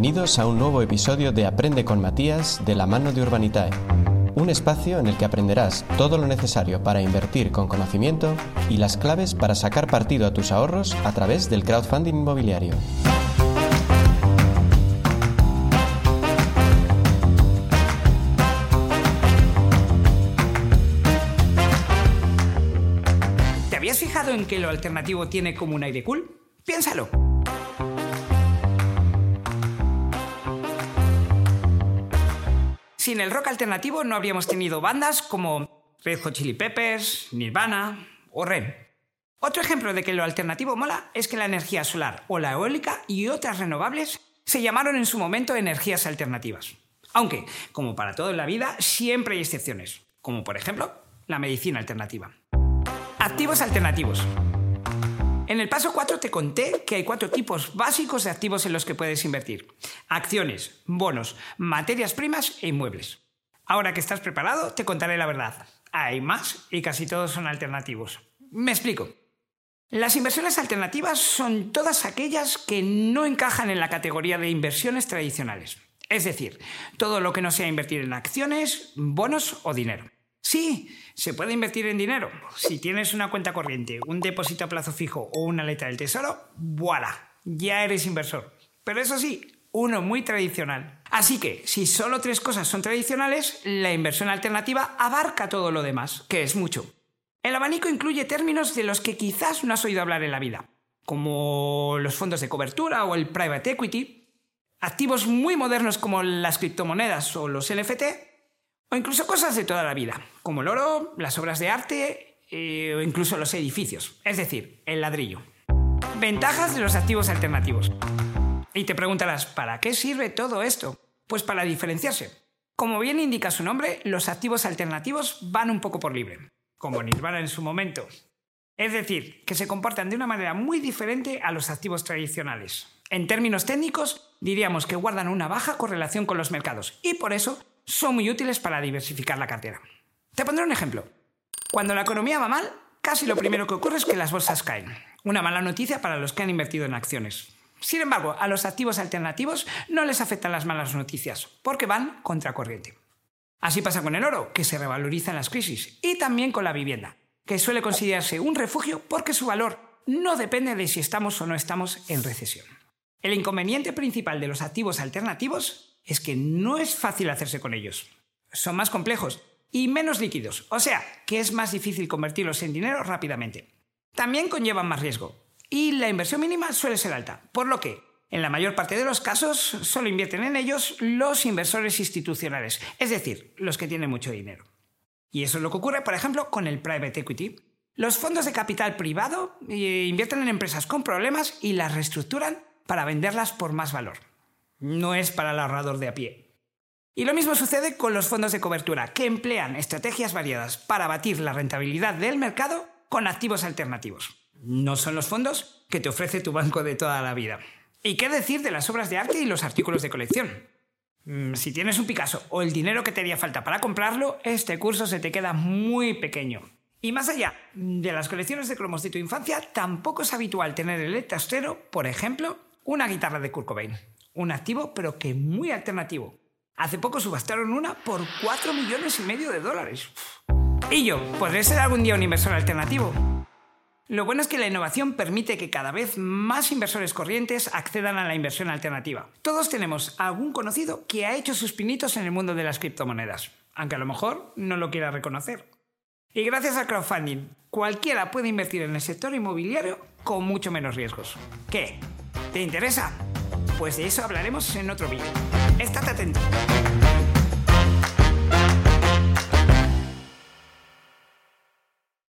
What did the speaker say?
Bienvenidos a un nuevo episodio de Aprende con Matías de la mano de Urbanitae, un espacio en el que aprenderás todo lo necesario para invertir con conocimiento y las claves para sacar partido a tus ahorros a través del crowdfunding inmobiliario. ¿Te habías fijado en que lo alternativo tiene como un aire cool? Piénsalo. Sin el rock alternativo no habríamos tenido bandas como Red Hot Chili Peppers, Nirvana o Ren. Otro ejemplo de que lo alternativo mola es que la energía solar o la eólica y otras renovables se llamaron en su momento energías alternativas. Aunque, como para todo en la vida, siempre hay excepciones, como por ejemplo la medicina alternativa. Activos alternativos. En el paso 4 te conté que hay cuatro tipos básicos de activos en los que puedes invertir. Acciones, bonos, materias primas e inmuebles. Ahora que estás preparado, te contaré la verdad. Hay más y casi todos son alternativos. Me explico. Las inversiones alternativas son todas aquellas que no encajan en la categoría de inversiones tradicionales. Es decir, todo lo que no sea invertir en acciones, bonos o dinero. Sí, se puede invertir en dinero. Si tienes una cuenta corriente, un depósito a plazo fijo o una letra del tesoro, ¡voilà! Ya eres inversor. Pero eso sí, uno muy tradicional. Así que, si solo tres cosas son tradicionales, la inversión alternativa abarca todo lo demás, que es mucho. El abanico incluye términos de los que quizás no has oído hablar en la vida, como los fondos de cobertura o el private equity, activos muy modernos como las criptomonedas o los NFT, o incluso cosas de toda la vida, como el oro, las obras de arte eh, o incluso los edificios, es decir, el ladrillo. Ventajas de los activos alternativos. Y te preguntarás, ¿para qué sirve todo esto? Pues para diferenciarse. Como bien indica su nombre, los activos alternativos van un poco por libre, como Nirvana en su momento. Es decir, que se comportan de una manera muy diferente a los activos tradicionales. En términos técnicos, diríamos que guardan una baja correlación con los mercados y por eso son muy útiles para diversificar la cartera. Te pondré un ejemplo. Cuando la economía va mal, casi lo primero que ocurre es que las bolsas caen. Una mala noticia para los que han invertido en acciones. Sin embargo, a los activos alternativos no les afectan las malas noticias, porque van contracorriente. Así pasa con el oro, que se revaloriza en las crisis, y también con la vivienda, que suele considerarse un refugio porque su valor no depende de si estamos o no estamos en recesión. El inconveniente principal de los activos alternativos es que no es fácil hacerse con ellos. Son más complejos y menos líquidos, o sea, que es más difícil convertirlos en dinero rápidamente. También conllevan más riesgo y la inversión mínima suele ser alta, por lo que, en la mayor parte de los casos, solo invierten en ellos los inversores institucionales, es decir, los que tienen mucho dinero. Y eso es lo que ocurre, por ejemplo, con el private equity. Los fondos de capital privado eh, invierten en empresas con problemas y las reestructuran para venderlas por más valor no es para el ahorrador de a pie. Y lo mismo sucede con los fondos de cobertura, que emplean estrategias variadas para batir la rentabilidad del mercado con activos alternativos. No son los fondos que te ofrece tu banco de toda la vida. ¿Y qué decir de las obras de arte y los artículos de colección? Mm, si tienes un Picasso o el dinero que te haría falta para comprarlo, este curso se te queda muy pequeño. Y más allá de las colecciones de cromos de tu infancia, tampoco es habitual tener en el trastero, por ejemplo, una guitarra de Kurt un activo pero que muy alternativo. Hace poco subastaron una por 4 millones y medio de dólares. ¿Y yo? ¿Podré ser algún día un inversor alternativo? Lo bueno es que la innovación permite que cada vez más inversores corrientes accedan a la inversión alternativa. Todos tenemos algún conocido que ha hecho sus pinitos en el mundo de las criptomonedas, aunque a lo mejor no lo quiera reconocer. Y gracias al crowdfunding, cualquiera puede invertir en el sector inmobiliario con mucho menos riesgos. ¿Qué? ¿Te interesa? Pues de eso hablaremos en otro vídeo. Estate atento.